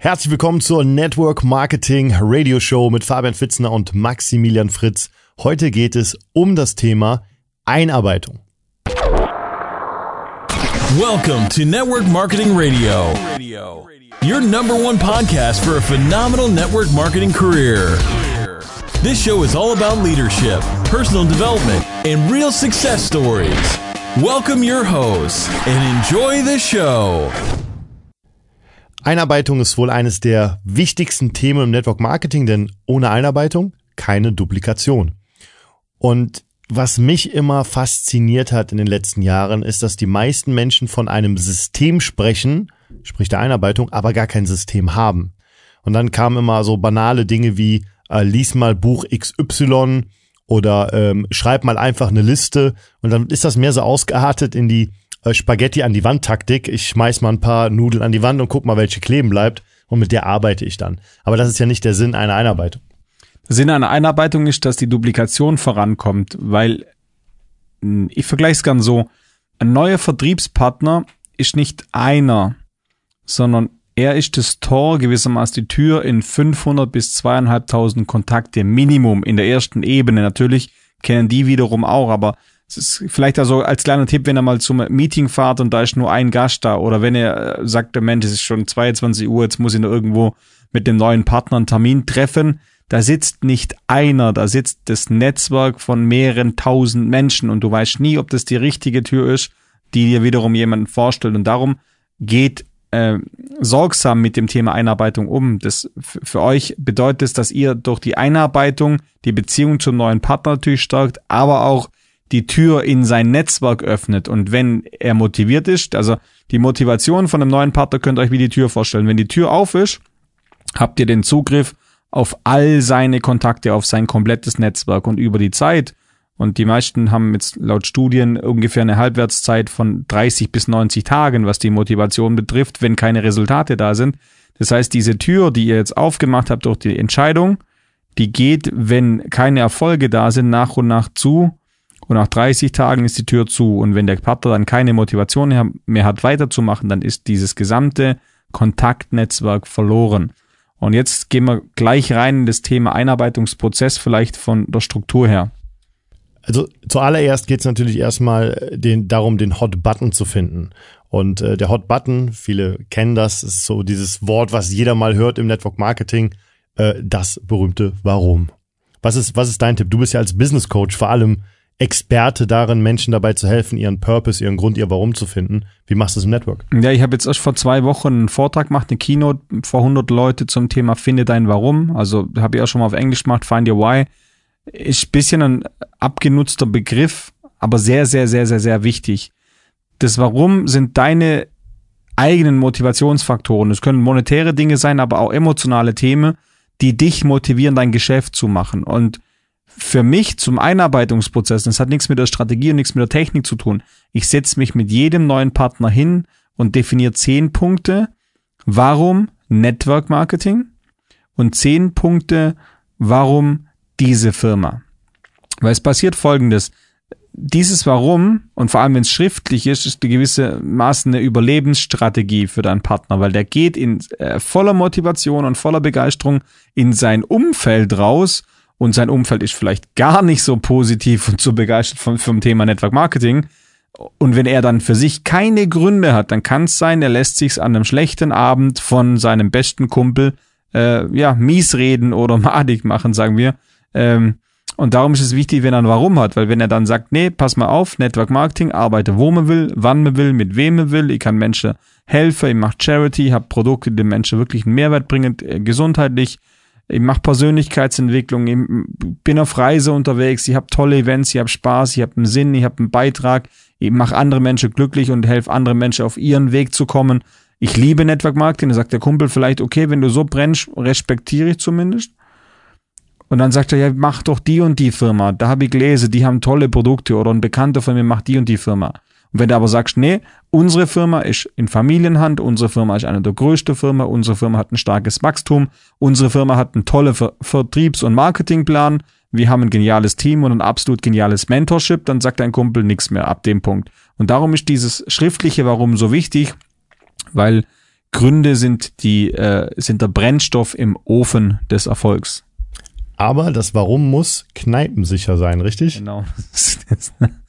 Herzlich willkommen zur Network Marketing Radio Show mit Fabian Fitzner und Maximilian Fritz. Heute geht es um das Thema Einarbeitung. Welcome to Network Marketing Radio, your number one podcast for a phenomenal network marketing career. This show is all about leadership, personal development, and real success stories. Welcome your hosts and enjoy the show. Einarbeitung ist wohl eines der wichtigsten Themen im Network Marketing, denn ohne Einarbeitung keine Duplikation. Und was mich immer fasziniert hat in den letzten Jahren, ist, dass die meisten Menschen von einem System sprechen, sprich der Einarbeitung, aber gar kein System haben. Und dann kamen immer so banale Dinge wie äh, lies mal Buch XY oder ähm, schreib mal einfach eine Liste und dann ist das mehr so ausgeartet in die Spaghetti an die Wand Taktik. Ich schmeiß mal ein paar Nudeln an die Wand und guck mal, welche kleben bleibt. Und mit der arbeite ich dann. Aber das ist ja nicht der Sinn einer Einarbeitung. Der Sinn einer Einarbeitung ist, dass die Duplikation vorankommt, weil hm, ich vergleiche es gern so, ein neuer Vertriebspartner ist nicht einer, sondern er ist das Tor, gewissermaßen die Tür in 500 bis zweieinhalbtausend Kontakte Minimum in der ersten Ebene. Natürlich kennen die wiederum auch, aber es ist vielleicht also als kleiner Tipp, wenn er mal zum Meeting fahrt und da ist nur ein Gast da oder wenn er äh, sagt, der Mensch, es ist schon 22 Uhr, jetzt muss ich noch irgendwo mit dem neuen Partner einen Termin treffen, da sitzt nicht einer, da sitzt das Netzwerk von mehreren tausend Menschen und du weißt nie, ob das die richtige Tür ist, die dir wiederum jemanden vorstellt und darum geht äh, sorgsam mit dem Thema Einarbeitung um. Das für euch bedeutet es, dass ihr durch die Einarbeitung die Beziehung zum neuen Partner natürlich stärkt, aber auch die Tür in sein Netzwerk öffnet und wenn er motiviert ist, also die Motivation von einem neuen Partner könnt ihr euch wie die Tür vorstellen. Wenn die Tür auf ist, habt ihr den Zugriff auf all seine Kontakte, auf sein komplettes Netzwerk und über die Zeit. Und die meisten haben jetzt laut Studien ungefähr eine Halbwertszeit von 30 bis 90 Tagen, was die Motivation betrifft, wenn keine Resultate da sind. Das heißt, diese Tür, die ihr jetzt aufgemacht habt durch die Entscheidung, die geht, wenn keine Erfolge da sind, nach und nach zu und nach 30 Tagen ist die Tür zu. Und wenn der Partner dann keine Motivation mehr hat, weiterzumachen, dann ist dieses gesamte Kontaktnetzwerk verloren. Und jetzt gehen wir gleich rein in das Thema Einarbeitungsprozess, vielleicht von der Struktur her. Also zuallererst geht es natürlich erstmal den, darum, den Hot Button zu finden. Und äh, der Hot Button, viele kennen das, ist so dieses Wort, was jeder mal hört im Network Marketing, äh, das berühmte Warum. Was ist, was ist dein Tipp? Du bist ja als Business Coach vor allem Experte darin, Menschen dabei zu helfen, ihren Purpose, ihren Grund, ihr Warum zu finden. Wie machst du es im Network? Ja, ich habe jetzt erst vor zwei Wochen einen Vortrag gemacht, eine Keynote vor 100 Leute zum Thema Finde dein Warum. Also habe ich auch schon mal auf Englisch gemacht, Find Your Why. Ist bisschen ein abgenutzter Begriff, aber sehr, sehr, sehr, sehr, sehr wichtig. Das Warum sind deine eigenen Motivationsfaktoren. Es können monetäre Dinge sein, aber auch emotionale Themen, die dich motivieren, dein Geschäft zu machen. Und für mich zum Einarbeitungsprozess, das hat nichts mit der Strategie und nichts mit der Technik zu tun. Ich setze mich mit jedem neuen Partner hin und definiere zehn Punkte, warum Network Marketing und zehn Punkte, warum diese Firma. Weil es passiert folgendes. Dieses Warum, und vor allem wenn es schriftlich ist, ist eine gewisse Maßen eine Überlebensstrategie für deinen Partner, weil der geht in äh, voller Motivation und voller Begeisterung in sein Umfeld raus und sein Umfeld ist vielleicht gar nicht so positiv und so begeistert vom, vom Thema Network Marketing. Und wenn er dann für sich keine Gründe hat, dann kann es sein, er lässt sich's an einem schlechten Abend von seinem besten Kumpel äh, ja mies reden oder madig machen, sagen wir. Ähm, und darum ist es wichtig, wenn er ein Warum hat, weil wenn er dann sagt, nee, pass mal auf, Network Marketing, arbeite wo man will, wann man will, mit wem man will, ich kann Menschen helfen, ich mache Charity, ich habe Produkte, die den Menschen wirklich einen Mehrwert bringen, äh, gesundheitlich, ich mache Persönlichkeitsentwicklung, ich bin auf Reise unterwegs, ich habe tolle Events, ich habe Spaß, ich habe einen Sinn, ich habe einen Beitrag, ich mache andere Menschen glücklich und helfe andere Menschen auf ihren Weg zu kommen. Ich liebe Network Marketing, da sagt der Kumpel vielleicht, okay, wenn du so brennst, respektiere ich zumindest. Und dann sagt er, ja, mach doch die und die Firma. Da habe ich gelesen, die haben tolle Produkte oder ein Bekannter von mir macht die und die Firma. Und wenn du aber sagst, nee, unsere Firma ist in Familienhand, unsere Firma ist eine der größten Firma, unsere Firma hat ein starkes Wachstum, unsere Firma hat einen tollen Ver Vertriebs- und Marketingplan, wir haben ein geniales Team und ein absolut geniales Mentorship, dann sagt dein Kumpel nichts mehr ab dem Punkt. Und darum ist dieses schriftliche Warum so wichtig, weil Gründe sind die äh, sind der Brennstoff im Ofen des Erfolgs. Aber das Warum muss kneipensicher sein, richtig? Genau.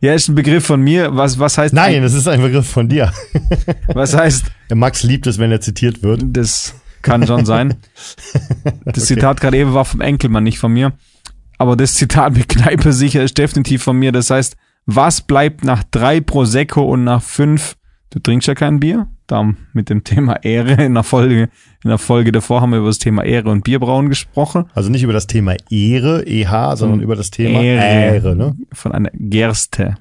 ja, ist ein Begriff von mir. Was was heißt? Nein, es ist ein Begriff von dir. Was heißt? Der Max liebt es, wenn er zitiert wird. Das kann schon sein. Das Okay. Zitat gerade eben war vom Enkelmann, nicht von mir. Aber das Zitat mit Kneipe sicher ist definitiv von mir. Das heißt, was bleibt nach drei Prosecco und nach fünf? Du trinkst ja kein Bier. Da mit dem Thema Ehre in der Folge, in der Folge davor haben wir über das Thema Ehre und Bierbrauen gesprochen. Also nicht über das Thema Ehre, EH, sondern über das Thema Ehre. Ehre, ne? Von einer Gerste.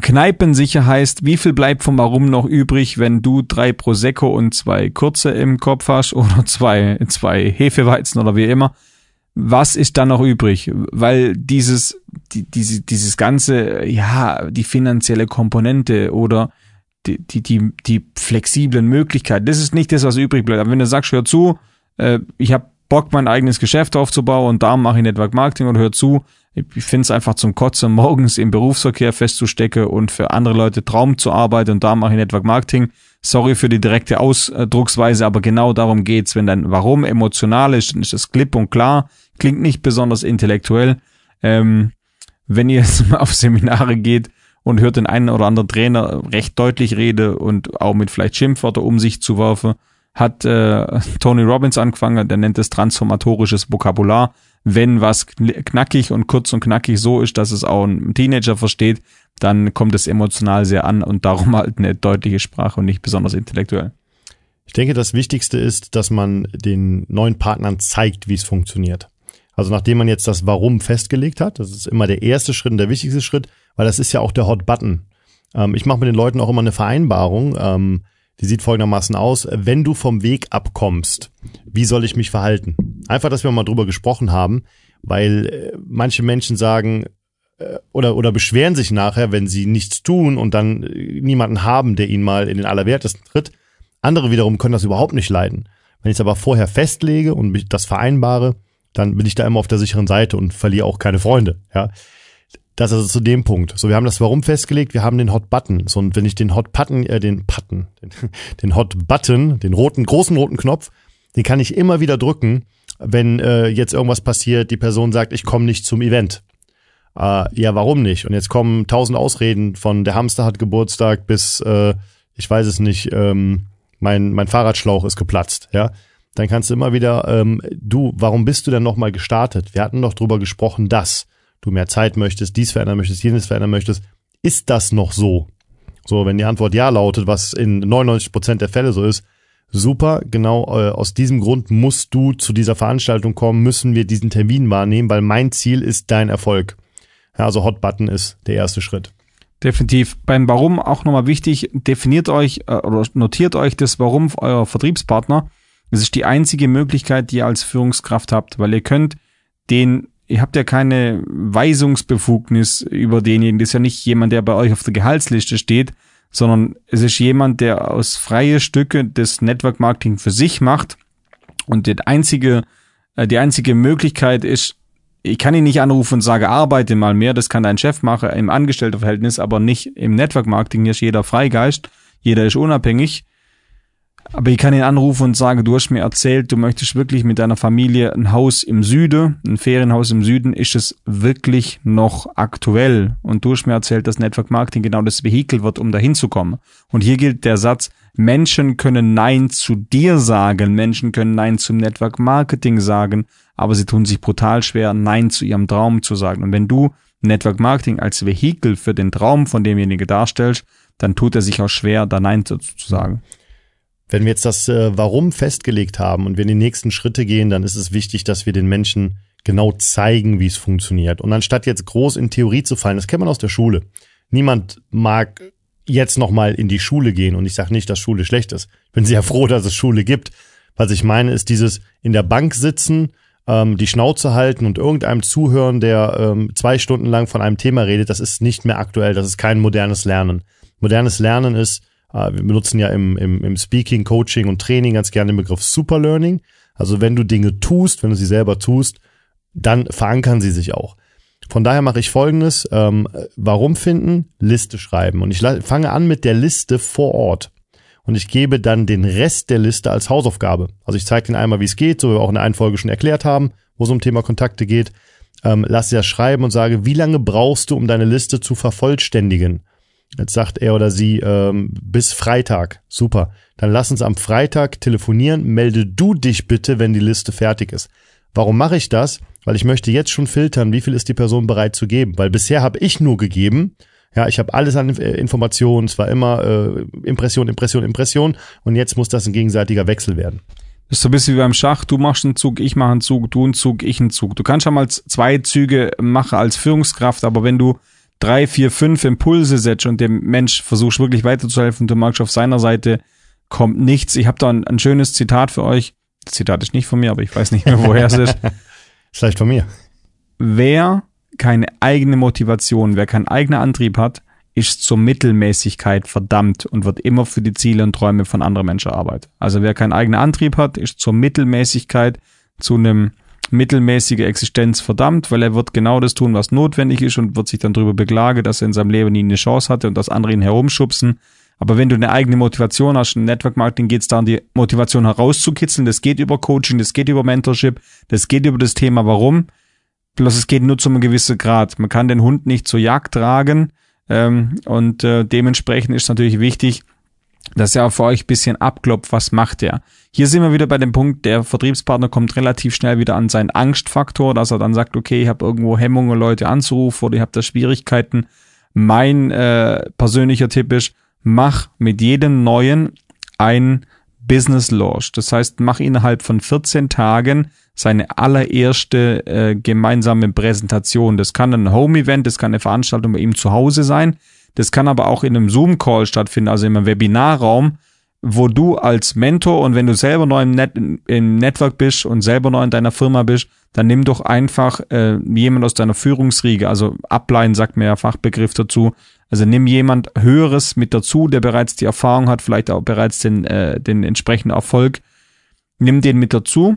Kneipensicher heißt, wie viel bleibt vom Warum noch übrig, wenn du drei Prosecco und zwei kurze im Kopf hast oder zwei, zwei Hefeweizen oder wie immer. Was ist dann noch übrig? Weil dieses, die, diese, dieses ganze, ja, die finanzielle Komponente oder die, die, die, die flexiblen Möglichkeiten, das ist nicht das, was übrig bleibt. Aber wenn du sagst, hör zu, äh, ich habe Bock, mein eigenes Geschäft aufzubauen und da mache ich Network Marketing oder hör zu, ich finde es einfach zum Kotzen, morgens im Berufsverkehr festzustecken und für andere Leute Traum zu arbeiten und da mache ich Network Marketing. Sorry für die direkte Ausdrucksweise, aber genau darum geht's. Wenn dein Warum emotional ist, dann ist das klipp und klar, klingt nicht besonders intellektuell. Ähm, wenn ihr jetzt mal auf Seminare geht und hört den einen oder anderen Trainer recht deutlich rede und auch mit vielleicht Schimpfwörter um sich zu werfen, hat äh, Tony Robbins angefangen, der nennt es transformatorisches Vokabular. Wenn was kn- knackig und kurz und knackig so ist, dass es auch ein Teenager versteht, dann kommt es emotional sehr an und darum halt eine deutliche Sprache und nicht besonders intellektuell. Ich denke, das Wichtigste ist, dass man den neuen Partnern zeigt, wie es funktioniert. Also nachdem man jetzt das Warum festgelegt hat, das ist immer der erste Schritt und der wichtigste Schritt, weil das ist ja auch der Hot Button. Ähm, ich mache mit den Leuten auch immer eine Vereinbarung, ähm, die sieht folgendermaßen aus, wenn du vom Weg abkommst, wie soll ich mich verhalten? Einfach, dass wir mal drüber gesprochen haben, weil äh, manche Menschen sagen äh, oder, oder beschweren sich nachher, wenn sie nichts tun und dann äh, niemanden haben, der ihnen mal in den Allerwertesten tritt. Andere wiederum können das überhaupt nicht leiden. Wenn ich es aber vorher festlege und das vereinbare, dann bin ich da immer auf der sicheren Seite und verliere auch keine Freunde. Ja, das also zu dem Punkt. So, wir haben das Warum festgelegt, wir haben den Hot Button. So, und wenn ich den Hot Button, äh, den Button, den, den Hot Button, den roten, großen roten Knopf, den kann ich immer wieder drücken, wenn äh, jetzt irgendwas passiert, die Person sagt, ich komme nicht zum Event. Äh, ja, warum nicht? Und jetzt kommen tausend Ausreden von der Hamster hat Geburtstag bis, äh, ich weiß es nicht, ähm, mein, mein Fahrradschlauch ist geplatzt, ja. Dann kannst du immer wieder, ähm, du, warum bist du denn nochmal gestartet? Wir hatten doch drüber gesprochen, dass du mehr Zeit möchtest, dies verändern möchtest, jenes verändern möchtest. Ist das noch so? So, wenn die Antwort ja lautet, was in 99 Prozent der Fälle so ist, super, genau äh, aus diesem Grund musst du zu dieser Veranstaltung kommen, müssen wir diesen Termin wahrnehmen, weil mein Ziel ist dein Erfolg. Ja, also Hot Button ist der erste Schritt. Definitiv. Beim Warum auch nochmal wichtig, definiert euch äh, oder notiert euch das Warum eurer Vertriebspartner. Das ist die einzige Möglichkeit, die ihr als Führungskraft habt, weil ihr könnt den, ihr habt ja keine Weisungsbefugnis über denjenigen. Das ist ja nicht jemand, der bei euch auf der Gehaltsliste steht, sondern es ist jemand, der aus freie Stücke das Network Marketing für sich macht. Und die einzige, äh, die einzige Möglichkeit ist, ich kann ihn nicht anrufen und sage, arbeite mal mehr, das kann dein Chef machen im Angestelltenverhältnis, aber nicht im Network Marketing. Hier ist jeder Freigeist, jeder ist unabhängig. Aber ich kann ihn anrufen und sagen, du hast mir erzählt, du möchtest wirklich mit deiner Familie ein Haus im Süden, ein Ferienhaus im Süden. Ist es wirklich noch aktuell? Und du hast mir erzählt, dass Network Marketing genau das Vehikel wird, um dahin zu kommen. Und hier gilt der Satz, Menschen können Nein zu dir sagen, Menschen können Nein zum Network Marketing sagen, aber sie tun sich brutal schwer, Nein zu ihrem Traum zu sagen. Und wenn du Network Marketing als Vehikel für den Traum von demjenigen darstellst, dann tut er sich auch schwer, da Nein zu sagen. Wenn wir jetzt das äh, Warum festgelegt haben und wir in die nächsten Schritte gehen, dann ist es wichtig, dass wir den Menschen genau zeigen, wie es funktioniert. Und anstatt jetzt groß in Theorie zu fallen, das kennt man aus der Schule. Niemand mag jetzt nochmal in die Schule gehen und ich sage nicht, dass Schule schlecht ist. Ich bin sehr froh, dass es Schule gibt. Was ich meine, ist dieses in der Bank sitzen, ähm, die Schnauze halten und irgendeinem zuhören, der ähm, zwei Stunden lang von einem Thema redet, das ist nicht mehr aktuell, das ist kein modernes Lernen. Modernes Lernen ist, wir benutzen ja im, im, im Speaking, Coaching und Training ganz gerne den Begriff Superlearning. Also wenn du Dinge tust, wenn du sie selber tust, dann verankern sie sich auch. Von daher mache ich folgendes, ähm, warum finden, Liste schreiben. Und ich fange an mit der Liste vor Ort. und ich gebe dann den Rest der Liste als Hausaufgabe. Also ich zeige Ihnen einmal, wie es geht, so wie wir auch in der einen Folge schon erklärt haben, wo es um Thema Kontakte geht. Ähm, lass sie das schreiben und sage, wie lange brauchst du, um deine Liste zu vervollständigen? Jetzt sagt er oder sie ähm, bis Freitag. Super. Dann lass uns am Freitag telefonieren. Melde du dich bitte, wenn die Liste fertig ist. Warum mache ich das? Weil ich möchte jetzt schon filtern, wie viel ist die Person bereit zu geben. Weil bisher habe ich nur gegeben. Ja, ich habe alles an äh, Informationen. Es war immer äh, Impression, Impression, Impression. Und jetzt muss das ein gegenseitiger Wechsel werden. Das ist so ein bisschen wie beim Schach. Du machst einen Zug, ich mache einen Zug, du einen Zug, ich einen Zug. Du kannst schon mal zwei Züge machen als Führungskraft, aber wenn du drei, vier, fünf Impulse setzt und dem Mensch versuchst wirklich weiterzuhelfen, du magst auf seiner Seite, kommt nichts. Ich habe da ein, ein, schönes Zitat für euch. Das Zitat ist nicht von mir, aber ich weiß nicht mehr, woher es ist. Vielleicht von mir. Wer keine eigene Motivation, wer keinen eigenen Antrieb hat, ist zur Mittelmäßigkeit verdammt und wird immer für die Ziele und Träume von anderen Menschen arbeiten. Also wer keinen eigenen Antrieb hat, ist zur Mittelmäßigkeit, zu einem mittelmäßige Existenz verdammt, weil er wird genau das tun, was notwendig ist und wird sich dann darüber beklagen, dass er in seinem Leben nie eine Chance hatte und dass andere ihn herumschubsen. Aber wenn du eine eigene Motivation hast, im Network Marketing geht es darum, die Motivation herauszukitzeln. Das geht über Coaching, das geht über Mentorship, das geht über das Thema Warum. Bloß es geht nur zu einem gewissen Grad. Man kann den Hund nicht zur Jagd tragen ähm, und äh, dementsprechend ist natürlich wichtig, dass auch für euch bisschen abklopft, was macht er. Hier sind wir wieder bei dem Punkt, der Vertriebspartner kommt relativ schnell wieder an seinen Angstfaktor, dass er dann sagt, okay, ich habe irgendwo Hemmungen, Leute anzurufen oder ich habe da Schwierigkeiten. Mein äh, persönlicher Tipp ist, mach mit jedem neuen ein Business Launch. Das heißt, mach innerhalb von 14 Tagen seine allererste äh, gemeinsame Präsentation. Das kann ein Home-Event, das kann eine Veranstaltung bei ihm zu Hause sein. Das kann aber auch in einem Zoom-Call stattfinden, also in einem Webinarraum, wo du als Mentor und wenn du selber neu im, Net im Network bist und selber neu in deiner Firma bist, dann nimm doch einfach äh, jemand aus deiner Führungsriege, also Upline sagt mir ja Fachbegriff dazu, also nimm jemand Höheres mit dazu, der bereits die Erfahrung hat, vielleicht auch bereits den, äh, den entsprechenden Erfolg, nimm den mit dazu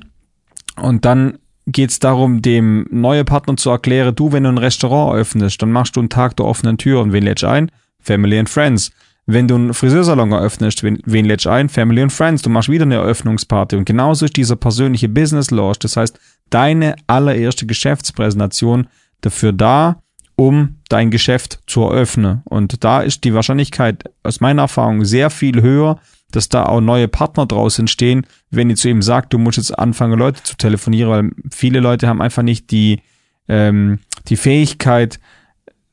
und dann geht es darum, dem neuen Partner zu erklären, du, wenn du ein Restaurant öffnest, dann machst du einen Tag der offenen Tür und wen lädst ein? Family and Friends. Wenn du einen Friseursalon eröffnest, wen, wen lädst ein? Family and Friends. Du machst wieder eine Eröffnungsparty. Und genauso ist dieser persönliche Business Launch. Das heißt, deine allererste Geschäftspräsentation dafür da, um dein Geschäft zu eröffnen. Und da ist die Wahrscheinlichkeit aus meiner Erfahrung sehr viel höher, dass da auch neue Partner draus entstehen, wenn ihr zu ihm sagt, du musst jetzt anfangen, Leute zu telefonieren, weil viele Leute haben einfach nicht die, ähm, die Fähigkeit,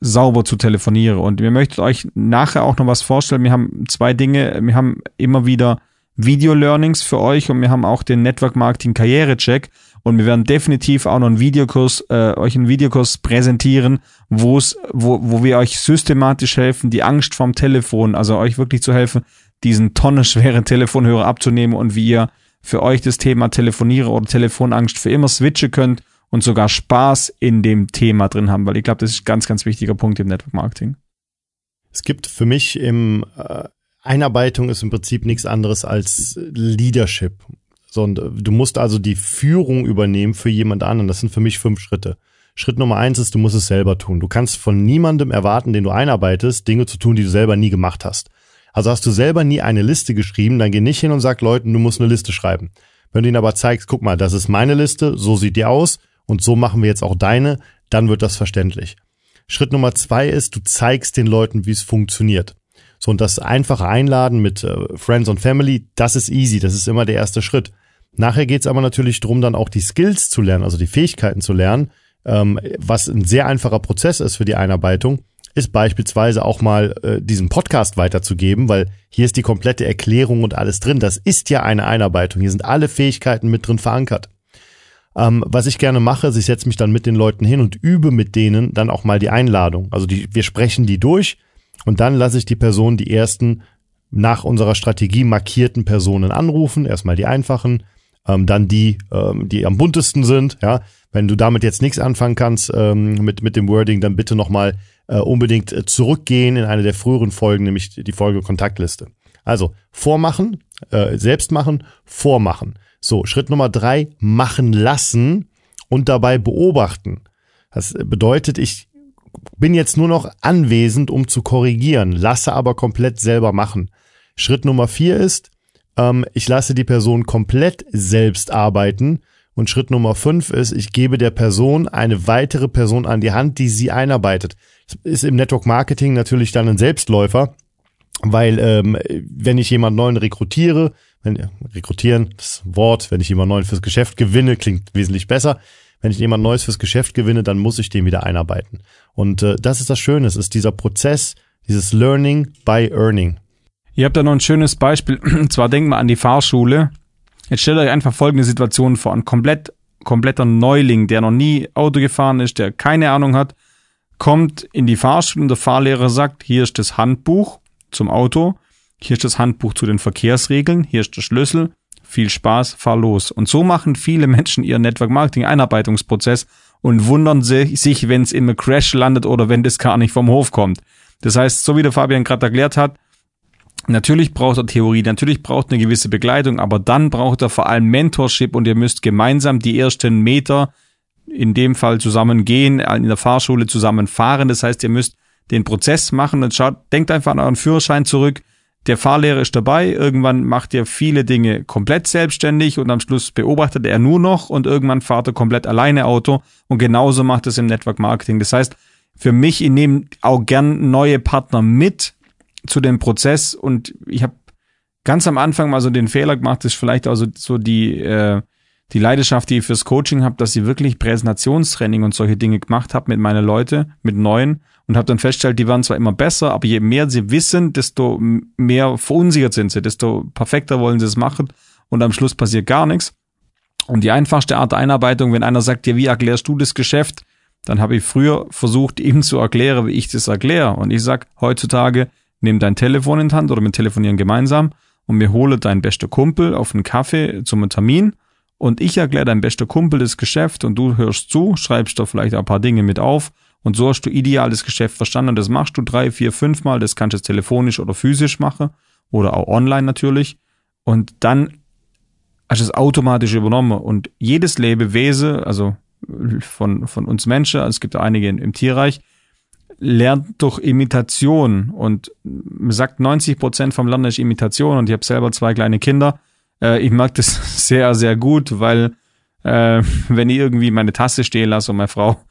sauber zu telefonieren. Und wir möchten euch nachher auch noch was vorstellen. Wir haben zwei Dinge. Wir haben immer wieder Video-Learnings für euch und wir haben auch den Network Marketing Karriere-Check. Und wir werden definitiv auch noch einen Videokurs, äh, euch einen Videokurs präsentieren, wo es, wo, wo wir euch systematisch helfen, die Angst vom Telefon, also euch wirklich zu helfen, diesen tonnenschweren Telefonhörer abzunehmen und wie ihr für euch das Thema Telefoniere oder Telefonangst für immer switchen könnt und sogar Spaß in dem Thema drin haben, weil ich glaube, das ist ein ganz, ganz wichtiger Punkt im Network Marketing. Es gibt für mich im äh, Einarbeitung ist im Prinzip nichts anderes als Leadership. So, äh, du musst also die Führung übernehmen für jemand anderen. Das sind für mich fünf Schritte. Schritt Nummer eins ist, du musst es selber tun. Du kannst von niemandem erwarten, den du einarbeitest, Dinge zu tun, die du selber nie gemacht hast. Also hast du selber nie eine Liste geschrieben, dann geh nicht hin und sag Leuten, du musst eine Liste schreiben. Wenn du ihnen aber zeigst, guck mal, das ist meine Liste, so sieht die aus und so machen wir jetzt auch deine, dann wird das verständlich. Schritt Nummer zwei ist, du zeigst den Leuten, wie es funktioniert. So, und das einfache Einladen mit äh, Friends und Family, das ist easy, das ist immer der erste Schritt. Nachher geht's aber natürlich drum, dann auch die Skills zu lernen, also die Fähigkeiten zu lernen, ähm, was ein sehr einfacher Prozess ist für die Einarbeitung ist beispielsweise auch mal äh, diesen Podcast weiterzugeben, weil hier ist die komplette Erklärung und alles drin. Das ist ja eine Einarbeitung. Hier sind alle Fähigkeiten mit drin verankert. Ähm, was ich gerne mache, ist, ich setze mich dann mit den Leuten hin und übe mit denen dann auch mal die Einladung. Also die, wir sprechen die durch und dann lasse ich die Person die ersten nach unserer Strategie markierten Personen anrufen. Erstmal die einfachen, ähm, dann die, ähm, die am buntesten sind. Ja, wenn du damit jetzt nichts anfangen kannst ähm, mit mit dem Wording, dann bitte nochmal äh, unbedingt äh, zurückgehen in eine der früheren Folgen, nämlich die Folge Kontaktliste. Also vormachen, äh, selbst machen, vormachen. So, Schritt Nummer drei, machen lassen und dabei beobachten. Das bedeutet, ich bin jetzt nur noch anwesend, um zu korrigieren, lasse aber komplett selber machen. Schritt Nummer vier ist, ähm, ich lasse die Person komplett selbst arbeiten. Und Schritt Nummer fünf ist, ich gebe der Person eine weitere Person an die Hand, die sie einarbeitet. Das ist im Network Marketing natürlich dann ein Selbstläufer, weil ähm, wenn ich jemand neuen rekrutiere, wenn, rekrutieren, das Wort, wenn ich jemand neuen fürs Geschäft gewinne, klingt wesentlich besser. Wenn ich jemand Neues fürs Geschäft gewinne, dann muss ich den wieder einarbeiten. Und äh, das ist das Schöne, es ist dieser Prozess, dieses Learning by Earning. Ihr habt da noch ein schönes Beispiel. Und zwar denkt mal an die Fahrschule. Jetzt stellt euch einfach folgende Situation vor. Ein komplett, kompletter Neuling, der noch nie Auto gefahren ist, der keine Ahnung hat, kommt in die Fahrschule und der Fahrlehrer sagt, hier ist das Handbuch zum Auto, hier ist das Handbuch zu den Verkehrsregeln, hier ist der Schlüssel, viel Spaß, fahr los. Und so machen viele Menschen ihren Network Marketing Einarbeitungsprozess und wundern sich, wenn es im Crash landet oder wenn das gar nicht vom Hof kommt. Das heißt, so wie der Fabian gerade erklärt hat, Natürlich braucht er Theorie, natürlich braucht er eine gewisse Begleitung, aber dann braucht er vor allem Mentorship und ihr müsst gemeinsam die ersten Meter in dem Fall zusammen gehen, in der Fahrschule zusammen fahren. Das heißt, ihr müsst den Prozess machen und schaut, denkt einfach an euren Führerschein zurück. Der Fahrlehrer ist dabei, irgendwann macht ihr viele Dinge komplett selbstständig und am Schluss beobachtet er nur noch und irgendwann fahrt er komplett alleine Auto und genauso macht es im Network Marketing. Das heißt, für mich, ich nehme auch gern neue Partner mit, zu dem Prozess und ich habe ganz am Anfang mal so den Fehler gemacht, ist vielleicht also so die äh, die Leidenschaft, die ich fürs Coaching habe, dass ich wirklich Präsentationstraining und solche Dinge gemacht habe mit meinen Leute, mit neuen und habe dann festgestellt, die werden zwar immer besser, aber je mehr sie wissen, desto mehr verunsichert sind sie, desto perfekter wollen sie es machen und am Schluss passiert gar nichts. Und die einfachste Art der Einarbeitung, wenn einer sagt, ja, wie erklärst du das Geschäft? Dann habe ich früher versucht, ihm zu erklären, wie ich das erkläre. Und ich sag heutzutage, nimm dein Telefon in die Hand oder wir telefonieren gemeinsam und mir hole deinen bester Kumpel auf einen Kaffee zum Termin. Und ich erkläre dein bester Kumpel das Geschäft und du hörst zu, schreibst da vielleicht ein paar Dinge mit auf und so hast du ideal das Geschäft verstanden. Und das machst du drei, vier, fünf Mal, das kannst du telefonisch oder physisch machen oder auch online natürlich. Und dann hast du es automatisch übernommen. Und jedes Lebewesen, also von, von uns Menschen, es gibt einige im Tierreich, lernt durch Imitation und sagt 90 Prozent vom Lernen ist Imitation und ich habe selber zwei kleine Kinder. Äh, ich mag das sehr, sehr gut, weil äh, wenn ich irgendwie meine Tasse stehen lasse und meine Frau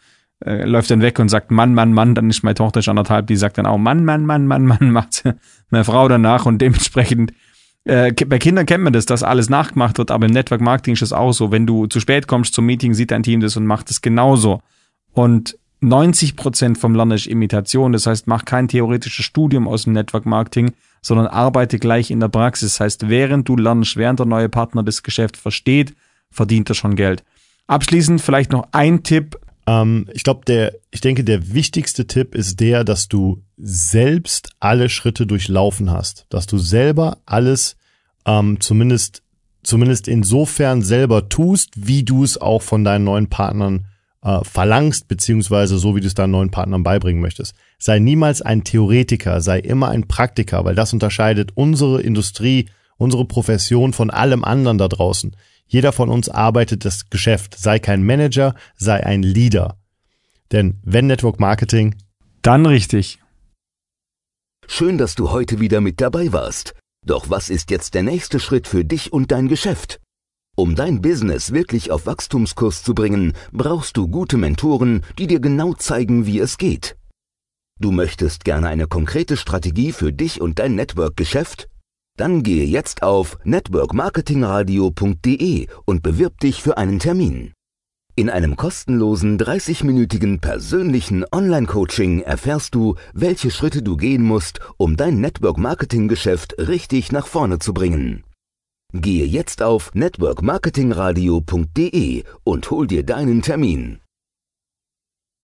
äh, läuft dann weg und sagt Mann, Mann, Mann, dann ist meine Tochter schon anderthalb, die sagt dann auch Mann, Mann, Mann, Mann, Mann, macht meine Frau danach und dementsprechend äh, bei Kindern kennt man das, dass alles nachgemacht wird, aber im Network Marketing ist es auch so. Wenn du zu spät kommst zum Meeting, sieht dein Team das und macht es genauso. Und 90 Prozent vom Lernen ist Imitation. Das heißt, mach kein theoretisches Studium aus dem Network Marketing, sondern arbeite gleich in der Praxis. Das heißt, während du lernst, während der neue Partner das Geschäft versteht, verdient er schon Geld. Abschließend vielleicht noch ein Tipp. Ähm, ich glaube, der, ich denke, der wichtigste Tipp ist der, dass du selbst alle Schritte durchlaufen hast, dass du selber alles ähm, zumindest zumindest insofern selber tust, wie du es auch von deinen neuen Partnern äh, verlangst, beziehungsweise so wie du es deinen neuen Partnern beibringen möchtest. Sei niemals ein Theoretiker, sei immer ein Praktiker, weil das unterscheidet unsere Industrie, unsere Profession von allem anderen da draußen. Jeder von uns arbeitet das Geschäft. Sei kein Manager, sei ein Leader. Denn wenn Network Marketing, dann richtig. Schön, dass du heute wieder mit dabei warst. Doch was ist jetzt der nächste Schritt für dich und dein Geschäft? Um dein Business wirklich auf Wachstumskurs zu bringen, brauchst du gute Mentoren, die dir genau zeigen, wie es geht. Du möchtest gerne eine konkrete Strategie für dich und dein Network-Geschäft? Dann gehe jetzt auf networkmarketingradio.de und bewirb dich für einen Termin. In einem kostenlosen 30-minütigen persönlichen Online-Coaching erfährst du, welche Schritte du gehen musst, um dein Network-Marketing-Geschäft richtig nach vorne zu bringen. Gehe jetzt auf networkmarketingradio.de und hol dir deinen Termin.